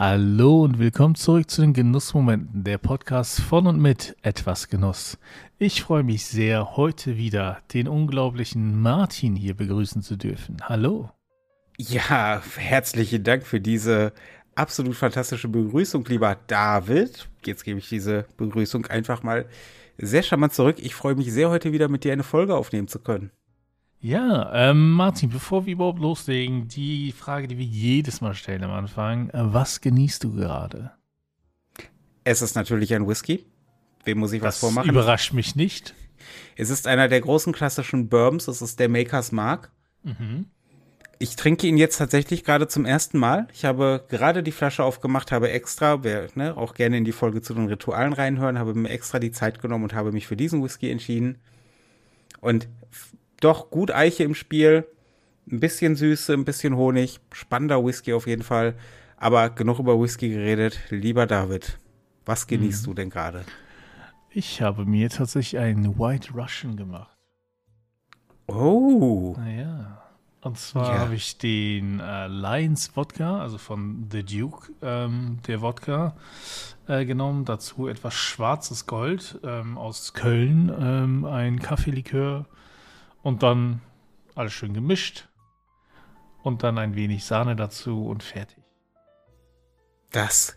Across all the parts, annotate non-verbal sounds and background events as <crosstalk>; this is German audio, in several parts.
Hallo und willkommen zurück zu den Genussmomenten, der Podcast von und mit etwas Genuss. Ich freue mich sehr, heute wieder den unglaublichen Martin hier begrüßen zu dürfen. Hallo. Ja, herzlichen Dank für diese absolut fantastische Begrüßung, lieber David. Jetzt gebe ich diese Begrüßung einfach mal sehr charmant zurück. Ich freue mich sehr, heute wieder mit dir eine Folge aufnehmen zu können. Ja, ähm, Martin, bevor wir überhaupt loslegen, die Frage, die wir jedes Mal stellen am Anfang, äh, was genießt du gerade? Es ist natürlich ein Whisky. Wem muss ich das was vormachen? überrascht mich nicht. Es ist einer der großen klassischen Bourbons. Es ist der Maker's Mark. Mhm. Ich trinke ihn jetzt tatsächlich gerade zum ersten Mal. Ich habe gerade die Flasche aufgemacht, habe extra, wer ne, auch gerne in die Folge zu den Ritualen reinhören, habe mir extra die Zeit genommen und habe mich für diesen Whisky entschieden. Und doch gut Eiche im Spiel, ein bisschen Süße, ein bisschen Honig, spannender Whisky auf jeden Fall. Aber genug über Whisky geredet. Lieber David, was genießt mhm. du denn gerade? Ich habe mir tatsächlich einen White Russian gemacht. Oh. Naja. Und zwar ja. habe ich den äh, Lions Wodka, also von The Duke, ähm, der Wodka, äh, genommen. Dazu etwas schwarzes Gold ähm, aus Köln, ähm, ein Kaffeelikör und dann alles schön gemischt und dann ein wenig Sahne dazu und fertig. Das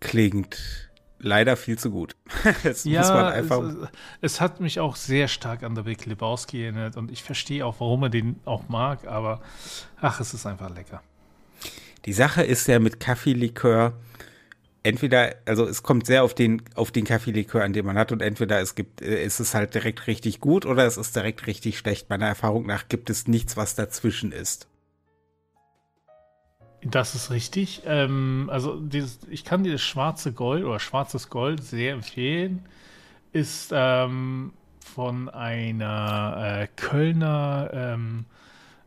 klingt leider viel zu gut. <laughs> das ja, muss man einfach. Es, es, hat mich auch sehr stark an der Big Lebowski erinnert und ich verstehe auch, warum er den auch mag, aber ach, es ist einfach lecker. Die Sache ist ja mit Kaffeelikör, entweder, also es kommt sehr auf den, auf den Kaffeelikör an, den man hat, und entweder es gibt, äh, ist es halt direkt richtig gut oder es ist direkt richtig schlecht. Meiner Erfahrung nach gibt es nichts, was dazwischen ist. Das ist richtig. Ähm, also dieses, ich kann dieses schwarze Gold oder schwarzes Gold sehr empfehlen. Ist ähm, von einer äh, Kölner ähm,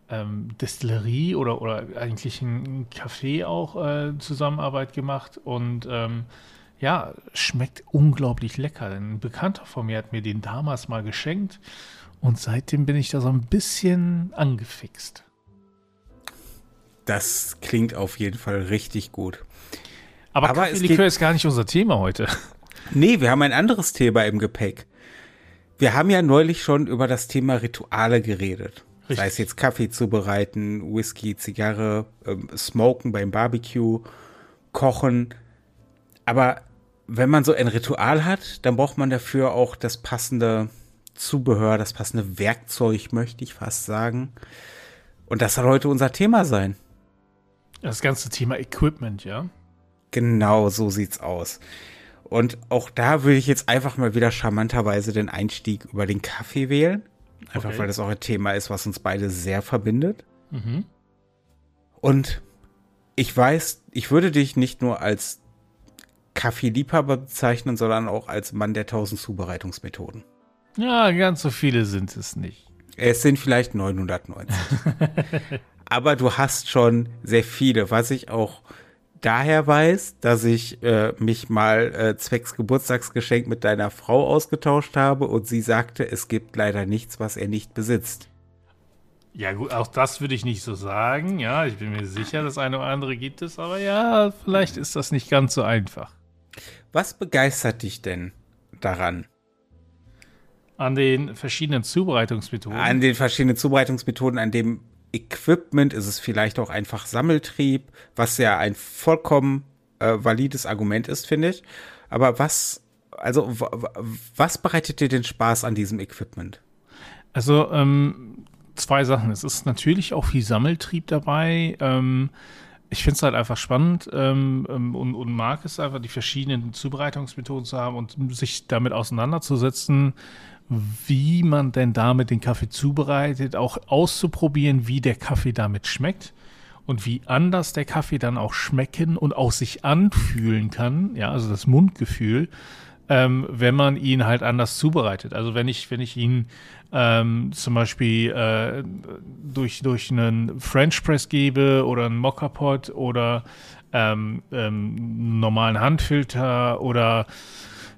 ähm, Destillerie oder, oder eigentlich ein Café auch äh, Zusammenarbeit gemacht und ähm, ja, schmeckt unglaublich lecker. Ein Bekannter von mir hat mir den damals mal geschenkt und seitdem bin ich da so ein bisschen angefixt. Das klingt auf jeden Fall richtig gut. Aber, Aber Kaffeelikör ist gar nicht unser Thema heute. <laughs> Nee, wir haben ein anderes Thema im Gepäck. Wir haben ja neulich schon über das Thema Rituale geredet. Richtig. Sei es jetzt Kaffee zubereiten, Whisky, Zigarre, ähm, Smoken beim Barbecue, Kochen. Aber wenn man so ein Ritual hat, dann braucht man dafür auch das passende Zubehör, das passende Werkzeug, möchte ich fast sagen. Und das soll heute unser Thema sein. Das ganze Thema Equipment, ja? Genau, so sieht's aus. Und auch da würde ich jetzt einfach mal wieder charmanterweise den Einstieg über den Kaffee wählen. Einfach okay. weil das auch ein Thema ist, was uns beide sehr verbindet. Mhm. Und ich weiß, ich würde dich nicht nur als Kaffeeliebhaber bezeichnen, sondern auch als Mann der tausend Zubereitungsmethoden. Ja, ganz so viele sind es nicht. Es sind vielleicht 990. <laughs> Aber du hast schon sehr viele, was ich auch daher weiß, dass ich äh, mich mal äh, zwecks Geburtstagsgeschenk mit deiner Frau ausgetauscht habe und sie sagte, es gibt leider nichts, was er nicht besitzt. Ja, gut, auch das würde ich nicht so sagen. Ja, ich bin mir sicher, das eine oder andere gibt es, aber ja, vielleicht ist das nicht ganz so einfach. Was begeistert dich denn daran? An den verschiedenen Zubereitungsmethoden. An den verschiedenen Zubereitungsmethoden, an dem Equipment, ist es vielleicht auch einfach Sammeltrieb, was ja ein vollkommen äh, valides Argument ist, finde ich. Aber was, also was bereitet dir den Spaß an diesem Equipment? Also ähm, zwei Sachen. Es ist natürlich auch viel Sammeltrieb dabei. Ähm, ich finde es halt einfach spannend ähm, ähm, und, und, mag es einfach, die verschiedenen Zubereitungsmethoden zu haben und sich damit auseinanderzusetzen, wie man denn damit den Kaffee zubereitet, auch auszuprobieren, wie der Kaffee damit schmeckt und wie anders der Kaffee dann auch schmecken und auch sich anfühlen kann, ja, also das Mundgefühl, ähm, wenn man ihn halt anders zubereitet. Also wenn ich, wenn ich ihn ähm, zum Beispiel äh, durch, durch einen French Press gebe oder einen Mockerpot oder ähm, ähm, normalen Handfilter oder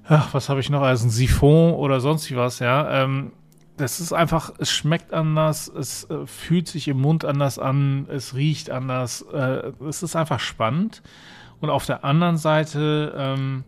ach, was habe ich noch, also ein Siphon oder sonst was, ja. Ähm, das ist einfach, es schmeckt anders, es äh, fühlt sich im Mund anders an, es riecht anders, äh, es ist einfach spannend. Und auf der anderen Seite ähm,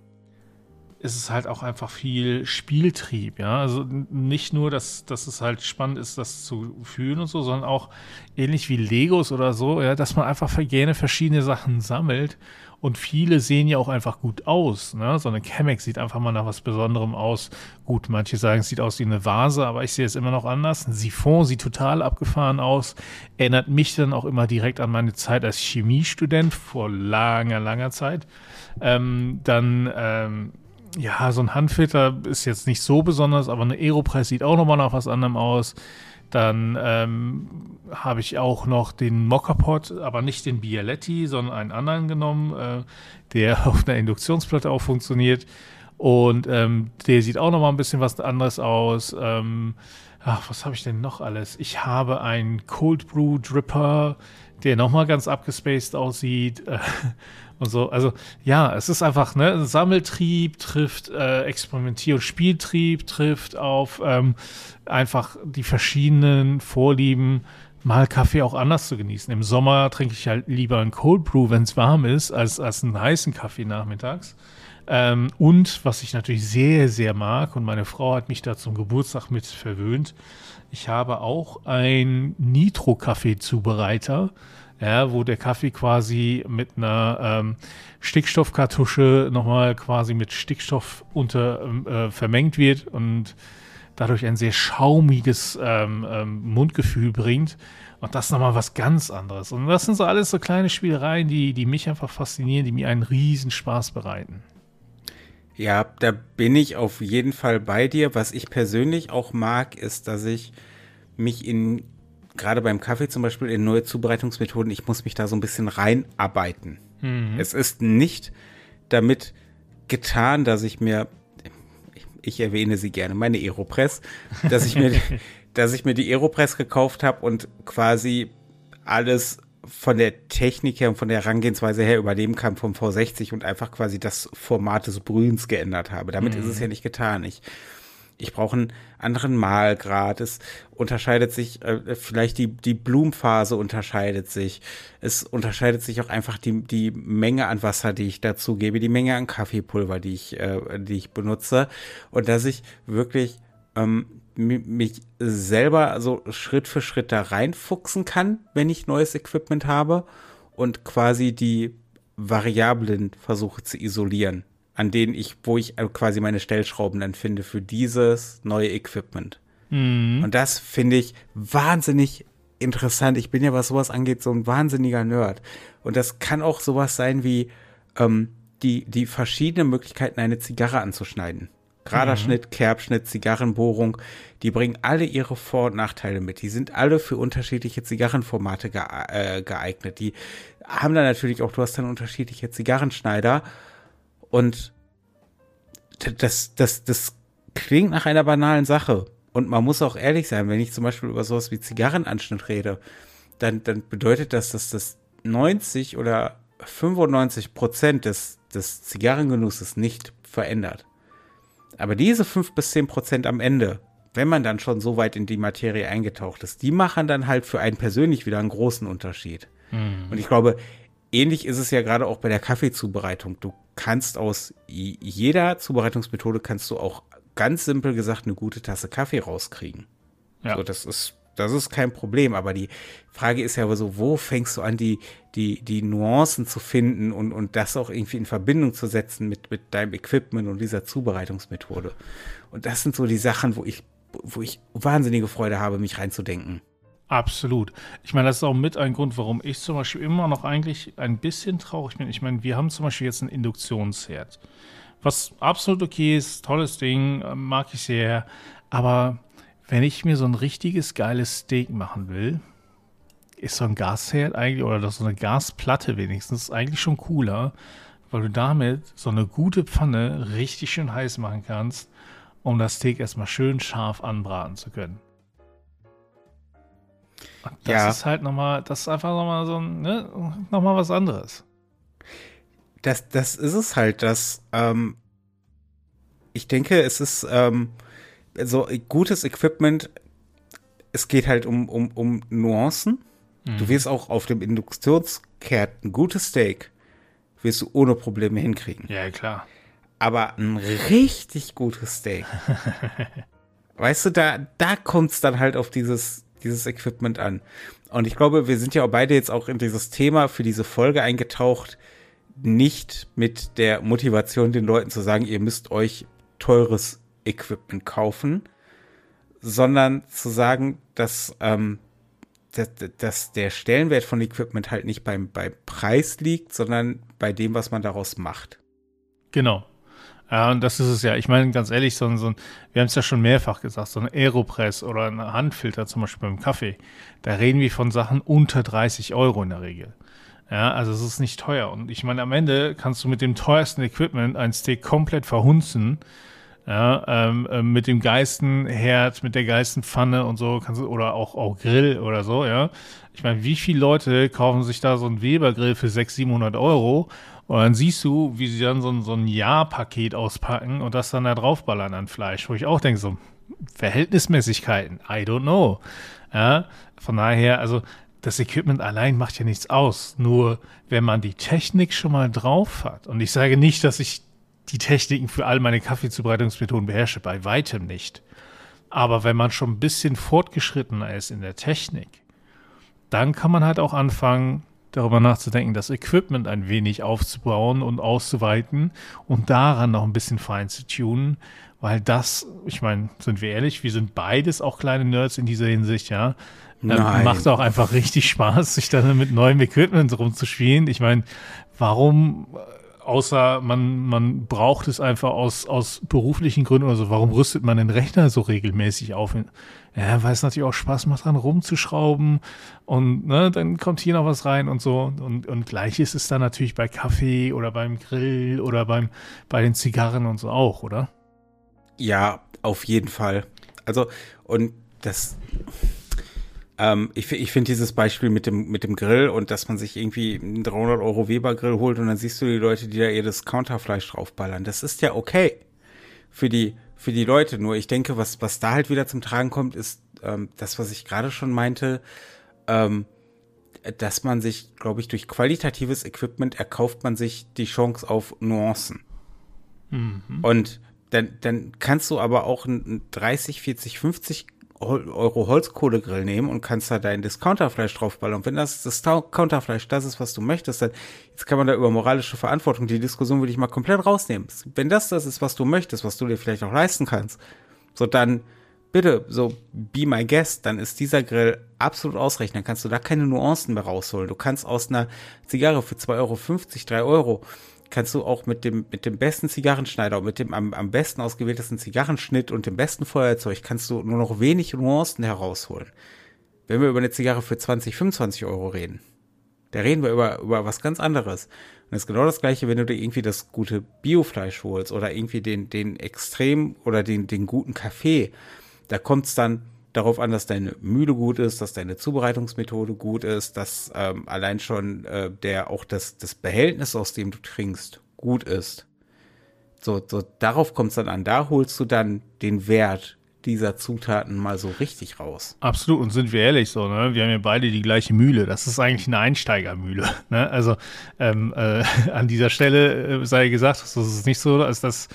ist es halt auch einfach viel Spieltrieb, ja. Also nicht nur, dass, dass es halt spannend ist, das zu fühlen und so, sondern auch ähnlich wie Legos oder so, ja, dass man einfach gerne verschiedene Sachen sammelt. Und viele sehen ja auch einfach gut aus. Ne? So eine Chemex sieht einfach mal nach was Besonderem aus. Gut, manche sagen, es sieht aus wie eine Vase, aber ich sehe es immer noch anders. Ein Siphon sieht total abgefahren aus. Erinnert mich dann auch immer direkt an meine Zeit als Chemiestudent vor langer, langer Zeit. Ähm, dann ähm, ja, so ein Handfilter ist jetzt nicht so besonders, aber eine Aeropress sieht auch nochmal nach was anderem aus. Dann ähm, habe ich auch noch den Mockerpot, aber nicht den Bialetti, sondern einen anderen genommen, äh, der <laughs> auf einer Induktionsplatte auch funktioniert. Und ähm, der sieht auch nochmal ein bisschen was anderes aus. Ähm, ach, was habe ich denn noch alles? Ich habe einen Cold Brew Dripper, der nochmal ganz abgespaced aussieht. <laughs> und so. Also ja, es ist einfach, ne, Sammeltrieb trifft äh, Experimentier- und Spieltrieb, trifft auf ähm, einfach die verschiedenen Vorlieben, mal Kaffee auch anders zu genießen. Im Sommer trinke ich halt lieber einen Cold Brew, wenn es warm ist, als, als einen heißen Kaffee nachmittags. Ähm, und was ich natürlich sehr, sehr mag, und meine Frau hat mich da zum Geburtstag mit verwöhnt, ich habe auch einen Nitro-Kaffee-Zubereiter ja, wo der Kaffee quasi mit einer ähm, Stickstoffkartusche nochmal quasi mit Stickstoff unter ähm, äh, vermengt wird und dadurch ein sehr schaumiges ähm, ähm, Mundgefühl bringt. Und das ist nochmal was ganz anderes. Und das sind so alles so kleine Spielereien, die, die mich einfach faszinieren, die mir einen riesen Spaß bereiten. Ja, da bin ich auf jeden Fall bei dir. Was ich persönlich auch mag, ist, dass ich mich in gerade beim Kaffee zum Beispiel in neue Zubereitungsmethoden, ich muss mich da so ein bisschen reinarbeiten. Mhm. Es ist nicht damit getan, dass ich mir, ich erwähne sie gerne, meine Aeropress, dass ich mir, <laughs> dass ich mir die Aeropress gekauft habe und quasi alles von der Technik her und von der Herangehensweise her übernehmen kann vom V60 und einfach quasi das Format des Brühens geändert habe. Damit mhm. ist es mhm. ja nicht getan. Ich ich brauche einen anderen Mahlgrad. Es unterscheidet sich, äh, vielleicht die, die Blumphase unterscheidet sich. Es unterscheidet sich auch einfach die, die Menge an Wasser, die ich dazu gebe, die Menge an Kaffeepulver, die ich, äh, die ich benutze. Und dass ich wirklich ähm, mich selber so Schritt für Schritt da reinfuchsen kann, wenn ich neues Equipment habe und quasi die Variablen versuche zu isolieren an denen ich, wo ich äh, quasi meine Stellschrauben dann finde für dieses neue Equipment. Mhm. Und das finde ich wahnsinnig interessant. Ich bin ja, was sowas angeht, so ein wahnsinniger Nerd. Und das kann auch sowas sein wie ähm, die, die verschiedenen Möglichkeiten, eine Zigarre anzuschneiden. Gerader mhm. Schnitt, Kerbschnitt, Zigarrenbohrung, die bringen alle ihre Vor- und Nachteile mit. Die sind alle für unterschiedliche Zigarrenformate äh, geeignet. Die haben dann natürlich auch, du hast dann unterschiedliche Zigarrenschneider und das, das, das klingt nach einer banalen Sache. Und man muss auch ehrlich sein, wenn ich zum Beispiel über sowas wie Zigarrenanschnitt rede, dann, dann bedeutet das, dass das 90 oder 95 Prozent des, des Zigarrengenusses nicht verändert. Aber diese 5 bis 10 Prozent am Ende, wenn man dann schon so weit in die Materie eingetaucht ist, die machen dann halt für einen persönlich wieder einen großen Unterschied. Mhm. Und ich glaube, ähnlich ist es ja gerade auch bei der Kaffeezubereitung. Du kannst aus jeder Zubereitungsmethode kannst du auch ganz simpel gesagt eine gute Tasse Kaffee rauskriegen. Ja. So, das ist das ist kein Problem, aber die Frage ist ja so, wo fängst du an, die, die, die Nuancen zu finden und, und das auch irgendwie in Verbindung zu setzen mit, mit deinem Equipment und dieser Zubereitungsmethode. Und das sind so die Sachen, wo ich, wo ich wahnsinnige Freude habe, mich reinzudenken. Absolut. Ich meine, das ist auch mit ein Grund, warum ich zum Beispiel immer noch eigentlich ein bisschen traurig bin. Ich meine, wir haben zum Beispiel jetzt ein Induktionsherd, was absolut okay ist, tolles Ding, äh, mag ich sehr. Aber wenn ich mir so ein richtiges geiles Steak machen will, ist so ein Gasherd eigentlich oder so eine Gasplatte wenigstens eigentlich schon cooler, weil du damit so eine gute Pfanne richtig schön heiß machen kannst, um das Steak erstmal schön scharf anbraten zu können. Das ja. ist halt nochmal, das ist einfach nochmal so ein, ne, nochmal was anderes. Das, das ist es halt, dass ähm, ich denke, es ist ähm, so gutes Equipment, es geht halt um, um, um Nuancen. Mhm. Du wirst auch auf dem Induktionsherd ein gutes Steak wirst du ohne Probleme hinkriegen. Ja, klar. Aber ein richtig gutes Steak. <laughs> weißt du, da, da kommt es dann halt auf dieses, dieses Equipment an. Und ich glaube, wir sind ja auch beide jetzt auch in dieses Thema für diese Folge eingetaucht, nicht mit der Motivation, den Leuten zu sagen, ihr müsst euch teures Equipment kaufen, sondern zu sagen, dass, ähm, dass, dass der Stellenwert von Equipment halt nicht beim, beim Preis liegt, sondern bei dem, was man daraus macht. Genau. Ja, und das ist es ja. Ich meine, ganz ehrlich, so ein, so ein wir haben es ja schon mehrfach gesagt, so ein Aeropress oder ein Handfilter zum Beispiel beim Kaffee, da reden wir von Sachen unter 30 Euro in der Regel. Ja, also es ist nicht teuer. Und ich meine, am Ende kannst du mit dem teuersten Equipment ein Steak komplett verhunzen. Ja, ähm, äh, mit dem geilsten Herd, mit der geilsten Pfanne und so, kannst du, oder auch, auch Grill oder so, ja. Ich meine, wie viele Leute kaufen sich da so ein Weber-Grill für 600, 700 Euro und dann siehst du, wie sie dann so ein, so ein Jahrpaket auspacken und das dann da draufballern an Fleisch, wo ich auch denke, so Verhältnismäßigkeiten, I don't know. Ja, von daher, also das Equipment allein macht ja nichts aus. Nur wenn man die Technik schon mal drauf hat, und ich sage nicht, dass ich die Techniken für all meine Kaffeezubereitungsmethoden beherrsche, bei weitem nicht. Aber wenn man schon ein bisschen fortgeschrittener ist in der Technik, dann kann man halt auch anfangen, darüber nachzudenken, das Equipment ein wenig aufzubauen und auszuweiten und daran noch ein bisschen fein zu tunen, weil das, ich meine, sind wir ehrlich, wir sind beides auch kleine Nerds in dieser Hinsicht, ja. Ähm, macht auch einfach richtig Spaß, sich dann mit neuem Equipment rumzuspielen. Ich meine, warum, außer man, man braucht es einfach aus, aus beruflichen Gründen oder so, warum rüstet man den Rechner so regelmäßig auf? Ja, weil es natürlich auch Spaß macht, dran rumzuschrauben und ne, dann kommt hier noch was rein und so. Und, und gleich ist es dann natürlich bei Kaffee oder beim Grill oder beim, bei den Zigarren und so auch, oder? Ja, auf jeden Fall. Also, und das, ähm, ich ich finde dieses Beispiel mit dem, mit dem Grill und dass man sich irgendwie einen 300 Euro Weber Grill holt und dann siehst du die Leute, die da ihr das Counterfleisch draufballern. Das ist ja okay für die, für die Leute. Nur ich denke, was, was da halt wieder zum Tragen kommt, ist ähm, das, was ich gerade schon meinte, ähm, dass man sich, glaube ich, durch qualitatives Equipment erkauft man sich die Chance auf Nuancen. Mhm. Und dann, dann kannst du aber auch ein 30, 40, 50 Euro Holzkohlegrill nehmen und kannst da dein Discounterfleisch draufballern. Und wenn das Discounterfleisch das ist, was du möchtest, dann jetzt kann man da über moralische Verantwortung, die Diskussion würde ich mal komplett rausnehmen. Wenn das das ist, was du möchtest, was du dir vielleicht auch leisten kannst, so dann bitte, so be my guest, dann ist dieser Grill absolut ausreichend. Dann kannst du da keine Nuancen mehr rausholen. Du kannst aus einer Zigarre für 2,50 Euro, 3 Euro kannst du auch mit dem, mit dem besten Zigarrenschneider und mit dem am, am besten ausgewähltesten Zigarrenschnitt und dem besten Feuerzeug kannst du nur noch wenig Nuancen herausholen. Wenn wir über eine Zigarre für 20, 25 Euro reden, da reden wir über, über was ganz anderes. Und das ist genau das gleiche, wenn du dir irgendwie das gute Biofleisch holst oder irgendwie den, den extrem oder den, den guten Kaffee. Da kommt es dann darauf an, dass deine Mühle gut ist, dass deine Zubereitungsmethode gut ist, dass ähm, allein schon äh, der auch das, das Behältnis, aus dem du trinkst, gut ist. So, so darauf kommt es dann an. Da holst du dann den Wert dieser Zutaten mal so richtig raus. Absolut, und sind wir ehrlich so, ne? Wir haben ja beide die gleiche Mühle. Das ist eigentlich eine Einsteigermühle. <laughs> Ne? Also ähm, äh, <laughs> an dieser Stelle äh, sei gesagt, das ist nicht so, als dass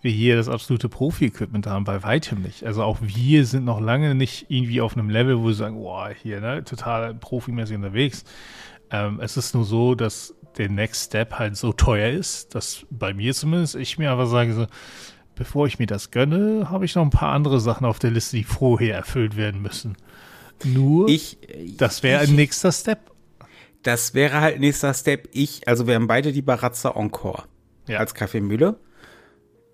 wir hier das absolute Profi-Equipment haben, bei weitem nicht. Also auch wir sind noch lange nicht irgendwie auf einem Level, wo wir sagen, boah, hier, ne, total profimäßig unterwegs. Ähm, es ist nur so, dass der Next Step halt so teuer ist, dass bei mir zumindest ich mir aber sage, so, bevor ich mir das gönne, habe ich noch ein paar andere Sachen auf der Liste, die vorher erfüllt werden müssen. Nur, ich, das wäre ein nächster Step. Das wäre halt nächster Step. Ich, also wir haben beide die Barazza Encore ja. als Kaffeemühle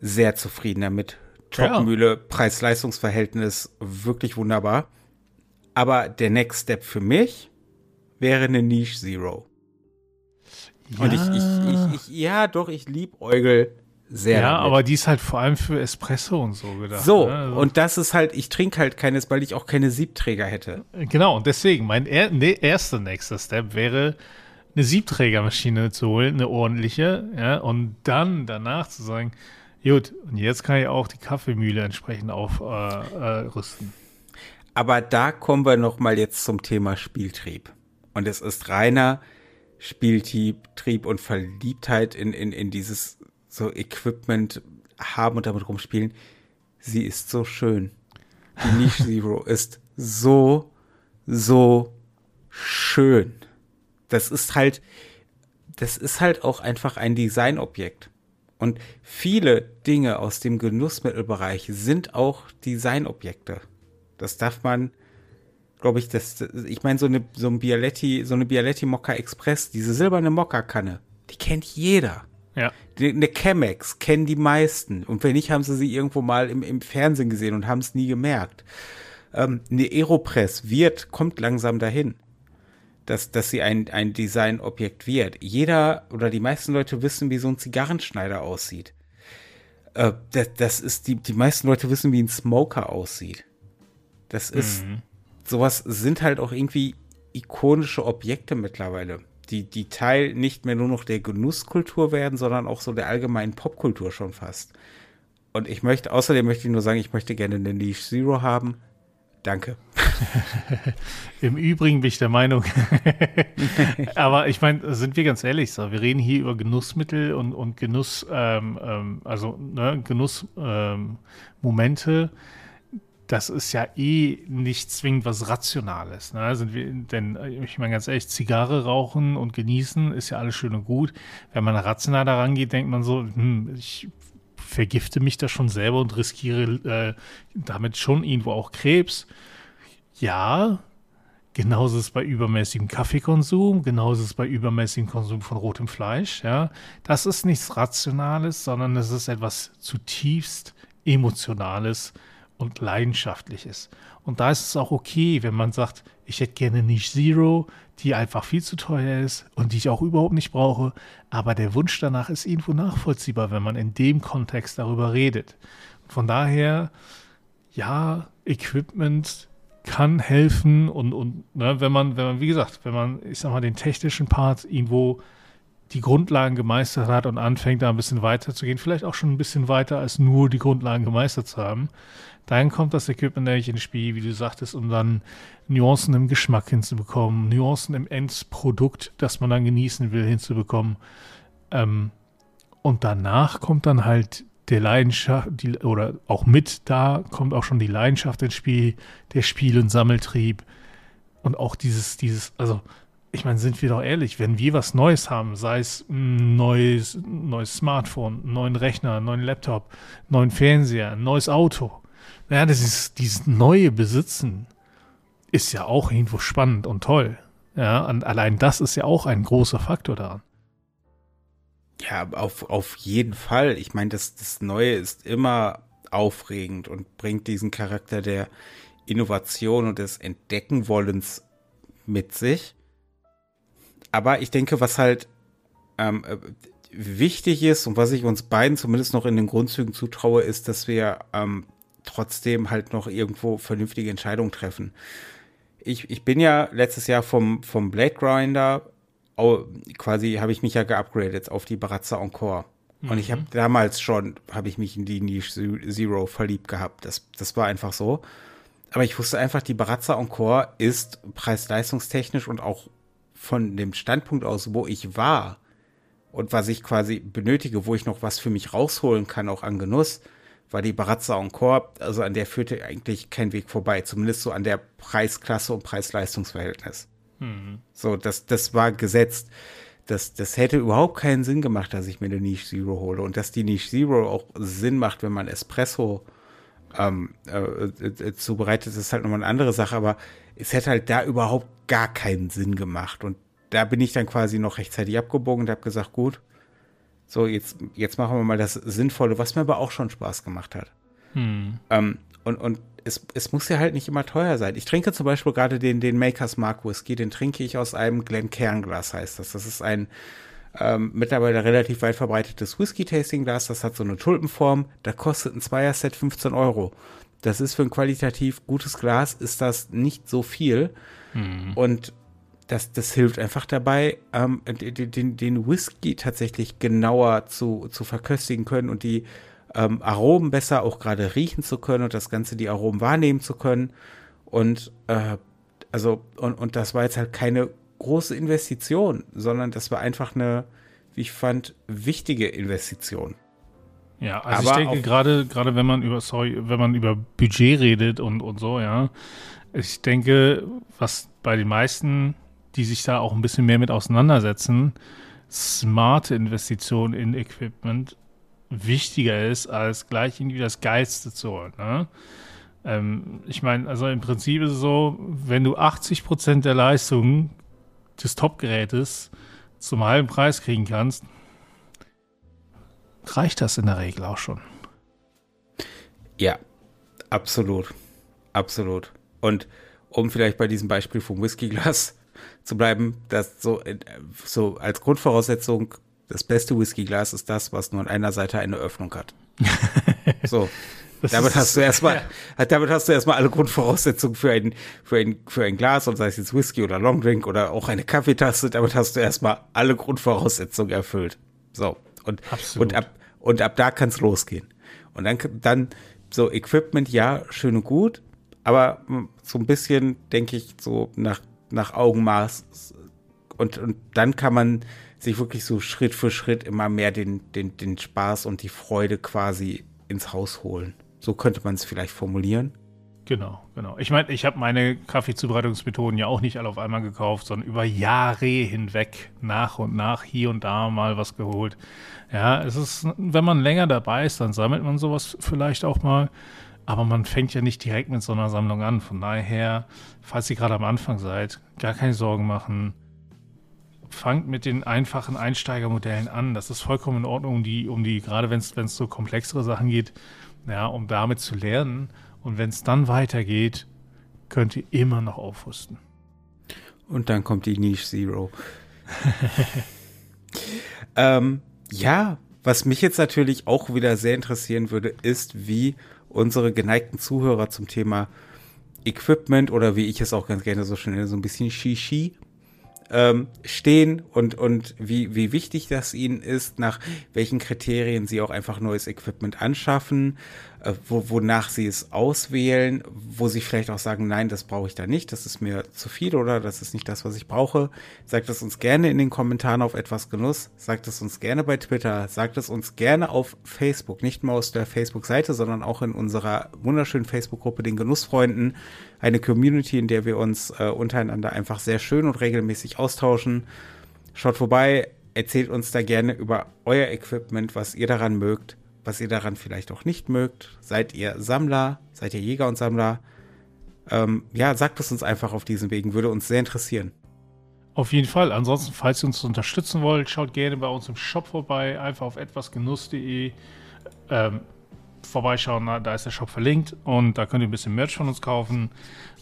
sehr zufrieden damit. Topmühle, ja. Preis-Leistungs-Verhältnis wirklich wunderbar. Aber der Next Step für mich wäre eine Niche Zero. Ja. Und ich, ich, ich, ich, ja, doch, ich liebe Eugel sehr. Ja, damit. aber die ist halt vor allem für Espresso und so gedacht. So, ne? also und das ist halt, ich trinke halt keines, weil ich auch keine Siebträger hätte. Genau, und deswegen, mein er, ne, erster nächster Step wäre, eine Siebträgermaschine zu holen, eine ordentliche, ja, und dann danach zu sagen, Gut, und jetzt kann ich auch die Kaffeemühle entsprechend aufrüsten. Äh, Aber da kommen wir noch mal jetzt zum Thema Spieltrieb. Und es ist reiner Spieltrieb und Verliebtheit in, in, in dieses so Equipment haben und damit rumspielen. Sie ist so schön. Die <laughs> Niche Zero ist so, so schön. Das ist halt, das ist halt auch einfach ein Designobjekt. Und viele Dinge aus dem Genussmittelbereich sind auch Designobjekte. Das darf man, glaube ich, das, ich meine, so eine, so ein Bialetti, so eine Bialetti Mokka Express, diese silberne Mokka-Kanne, die kennt jeder. Ja. Eine Chemex kennen die meisten. Und wenn nicht, haben sie sie irgendwo mal im, im Fernsehen gesehen und haben es nie gemerkt. Ähm, eine Aeropress wird, kommt langsam dahin dass, dass sie ein, ein Designobjekt wird. Jeder oder die meisten Leute wissen, wie so ein Zigarrenschneider aussieht. Äh, das, das ist, die, die meisten Leute wissen, wie ein Smoker aussieht. Das ist, mhm. sowas sind halt auch irgendwie ikonische Objekte mittlerweile, die, die Teil nicht mehr nur noch der Genusskultur werden, sondern auch so der allgemeinen Popkultur schon fast. Und ich möchte, außerdem möchte ich nur sagen, ich möchte gerne eine Niche Zero haben. Danke. <laughs> Im Übrigen bin ich der Meinung. <laughs> Aber ich meine, sind wir ganz ehrlich, so, wir reden hier über Genussmittel und, und Genuss, ähm, ähm, also ne, Genussmomente. Ähm, das ist ja eh nicht zwingend was Rationales. Ne? Sind wir, denn ich meine ganz ehrlich, Zigarre rauchen und genießen ist ja alles schön und gut. Wenn man rational daran geht, denkt man so, hm, ich vergifte mich da schon selber und riskiere äh, damit schon irgendwo auch Krebs. Ja, genauso ist es bei übermäßigem Kaffeekonsum, genauso ist es bei übermäßigem Konsum von rotem Fleisch. Ja, das ist nichts Rationales, sondern es ist etwas zutiefst Emotionales und Leidenschaftliches. Und da ist es auch okay, wenn man sagt, ich hätte gerne nicht Zero, die einfach viel zu teuer ist und die ich auch überhaupt nicht brauche. Aber der Wunsch danach ist irgendwo nachvollziehbar, wenn man in dem Kontext darüber redet. Von daher, ja, Equipment kann helfen und, und ne, wenn man, wenn man, wie gesagt, wenn man, ich sag mal, den technischen Part irgendwo die Grundlagen gemeistert hat und anfängt, da ein bisschen weiter zu gehen, vielleicht auch schon ein bisschen weiter als nur die Grundlagen gemeistert zu haben, dann kommt das Equipment nämlich ins Spiel, wie du sagtest, um dann Nuancen im Geschmack hinzubekommen, Nuancen im Endprodukt, das man dann genießen will, hinzubekommen. Ähm, und danach kommt dann halt der Leidenschaft, die, oder auch mit da kommt auch schon die Leidenschaft ins Spiel, der Spiel- und Sammeltrieb. Und auch dieses, dieses, also, ich meine, sind wir doch ehrlich, wenn wir was Neues haben, sei es ein neues, neues Smartphone, einen neuen Rechner, einen neuen Laptop, einen neuen Fernseher, ein neues Auto, ja, das ist, dieses neue Besitzen ist ja auch irgendwo spannend und toll. Ja, und allein das ist ja auch ein großer Faktor daran. Ja, auf, auf jeden Fall. Ich meine, das, das Neue ist immer aufregend und bringt diesen Charakter der Innovation und des Entdeckenwollens mit sich. Aber ich denke, was halt ähm, äh, wichtig ist und was ich uns beiden zumindest noch in den Grundzügen zutraue, ist, dass wir ähm, trotzdem halt noch irgendwo vernünftige Entscheidungen treffen. Ich, ich bin ja letztes Jahr vom, vom Blade Grinder, quasi habe ich mich ja geupgradet auf die Barazza Encore. Mhm. Und ich habe mhm. damals schon, habe ich mich in die Niche Zero verliebt gehabt. Das, das war einfach so. Aber ich wusste einfach, die Barazza Encore ist preis-leistungstechnisch und auch von dem Standpunkt aus, wo ich war und was ich quasi benötige, wo ich noch was für mich rausholen kann, auch an Genuss, war die Barazza Encore, also an der führte eigentlich kein Weg vorbei, zumindest so an der Preisklasse und Preis-Leistungs-Verhältnis. Mhm. So, das, das war gesetzt. Das, das hätte überhaupt keinen Sinn gemacht, dass ich mir eine Niche Zero hole. Und dass die Niche Zero auch Sinn macht, wenn man Espresso ähm, äh, äh, zubereitet, ist halt nochmal eine andere Sache. Aber es hätte halt da überhaupt gar keinen Sinn gemacht. Und da bin ich dann quasi noch rechtzeitig abgebogen und habe gesagt, gut, so, jetzt, jetzt machen wir mal das Sinnvolle, was mir aber auch schon Spaß gemacht hat. Hm. Ähm, und und es, es muss ja halt nicht immer teuer sein. Ich trinke zum Beispiel gerade den, den Makers Mark Whisky, den trinke ich aus einem Glencairn-Glas, heißt das. Das ist ein ähm, mittlerweile relativ weit verbreitetes Whisky-Tasting-Glas. Das hat so eine Tulpenform. Da kostet ein Zweier-Set 15 Euro. Das ist für ein qualitativ gutes Glas, ist das nicht so viel. Hm. Und das, das hilft einfach dabei, ähm, den, den Whisky tatsächlich genauer zu, zu verköstigen können und die ähm, Aromen besser auch gerade riechen zu können und das Ganze die Aromen wahrnehmen zu können. Und äh, also, und, und das war jetzt halt keine große Investition, sondern das war einfach eine, wie ich fand, wichtige Investition. Ja, also Aber ich denke gerade, gerade wenn man über, sorry, wenn man über Budget redet und, und so, ja, ich denke, was bei den meisten, die sich da auch ein bisschen mehr mit auseinandersetzen, smarte Investitionen in Equipment wichtiger ist, als gleich irgendwie das Geilste zu holen. Ne? Ähm, ich meine, also im Prinzip ist es so, wenn du 80 Prozent der Leistung des Top-Gerätes zum halben Preis kriegen kannst, reicht das in der Regel auch schon. Ja, absolut. Absolut. Und um vielleicht bei diesem Beispiel vom Whiskyglas <laughs> zu bleiben, das so, so als Grundvoraussetzung, das beste Whiskyglas ist das, was nur an einer Seite eine Öffnung hat. <laughs> so. Das damit hast du erstmal, <laughs> ja. <laughs> damit hast du erstmal alle Grundvoraussetzungen für ein, für ein, für ein Glas, und sei es jetzt Whisky oder Longdrink oder auch eine Kaffeetasse, damit hast du erstmal alle Grundvoraussetzungen erfüllt. So. Und, und ab, und ab da kann es losgehen. Und dann, dann so Equipment, ja, schön und gut, aber so ein bisschen, denke ich, so nach, nach Augenmaß und, und dann kann man sich wirklich so Schritt für Schritt immer mehr den, den, den Spaß und die Freude quasi ins Haus holen. So könnte man es vielleicht formulieren. Genau, genau. Ich meine, ich habe meine Kaffeezubereitungsmethoden ja auch nicht alle auf einmal gekauft, sondern über Jahre hinweg nach und nach hier und da mal was geholt. Ja, es ist, wenn man länger dabei ist, dann sammelt man sowas vielleicht auch mal. Aber man fängt ja nicht direkt mit so einer Sammlung an. Von daher, falls ihr gerade am Anfang seid, gar keine Sorgen machen. Fangt mit den einfachen Einsteigermodellen an. Das ist vollkommen in Ordnung, um die, um die, gerade wenn es so komplexere Sachen geht, ja, um damit zu lernen. Und wenn es dann weitergeht, könnt ihr immer noch aufrüsten. Und dann kommt die Niche Zero. <laughs> ähm, ja, was mich jetzt natürlich auch wieder sehr interessieren würde, ist, wie unsere geneigten Zuhörer zum Thema Equipment oder wie ich es auch ganz gerne so schnell so ein bisschen Shishi ähm, stehen und, und wie, wie wichtig das ihnen ist, nach welchen Kriterien sie auch einfach neues Equipment anschaffen, wo, wonach sie es auswählen, wo sie vielleicht auch sagen, nein, das brauche ich da nicht, das ist mir zu viel oder das ist nicht das, was ich brauche. Sagt es uns gerne in den Kommentaren auf etwas Genuss, sagt es uns gerne bei Twitter, sagt es uns gerne auf Facebook, nicht nur aus der Facebook-Seite, sondern auch in unserer wunderschönen Facebook-Gruppe, den Genussfreunden, eine Community, in der wir uns äh, untereinander einfach sehr schön und regelmäßig austauschen. Schaut vorbei, erzählt uns da gerne über euer Equipment, was ihr daran mögt was ihr daran vielleicht auch nicht mögt. Seid ihr Sammler? Seid ihr Jäger und Sammler? Ähm, ja, sagt es uns einfach auf diesen Wegen, würde uns sehr interessieren. Auf jeden Fall. Ansonsten, falls ihr uns unterstützen wollt, schaut gerne bei uns im Shop vorbei. Einfach auf etwasgenuss.de ähm, vorbeischauen. Da ist der Shop verlinkt und da könnt ihr ein bisschen Merch von uns kaufen.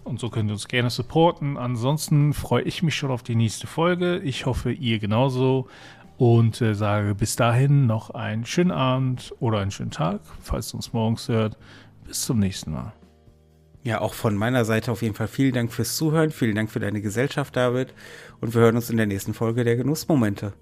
Und so könnt ihr uns gerne supporten. Ansonsten freue ich mich schon auf die nächste Folge. Ich hoffe, ihr genauso und äh, sage bis dahin noch einen schönen Abend oder einen schönen Tag, falls du uns morgens hört. Bis zum nächsten Mal. Ja, auch von meiner Seite auf jeden Fall vielen Dank fürs Zuhören, vielen Dank für deine Gesellschaft, David. Und wir hören uns in der nächsten Folge der Genussmomente.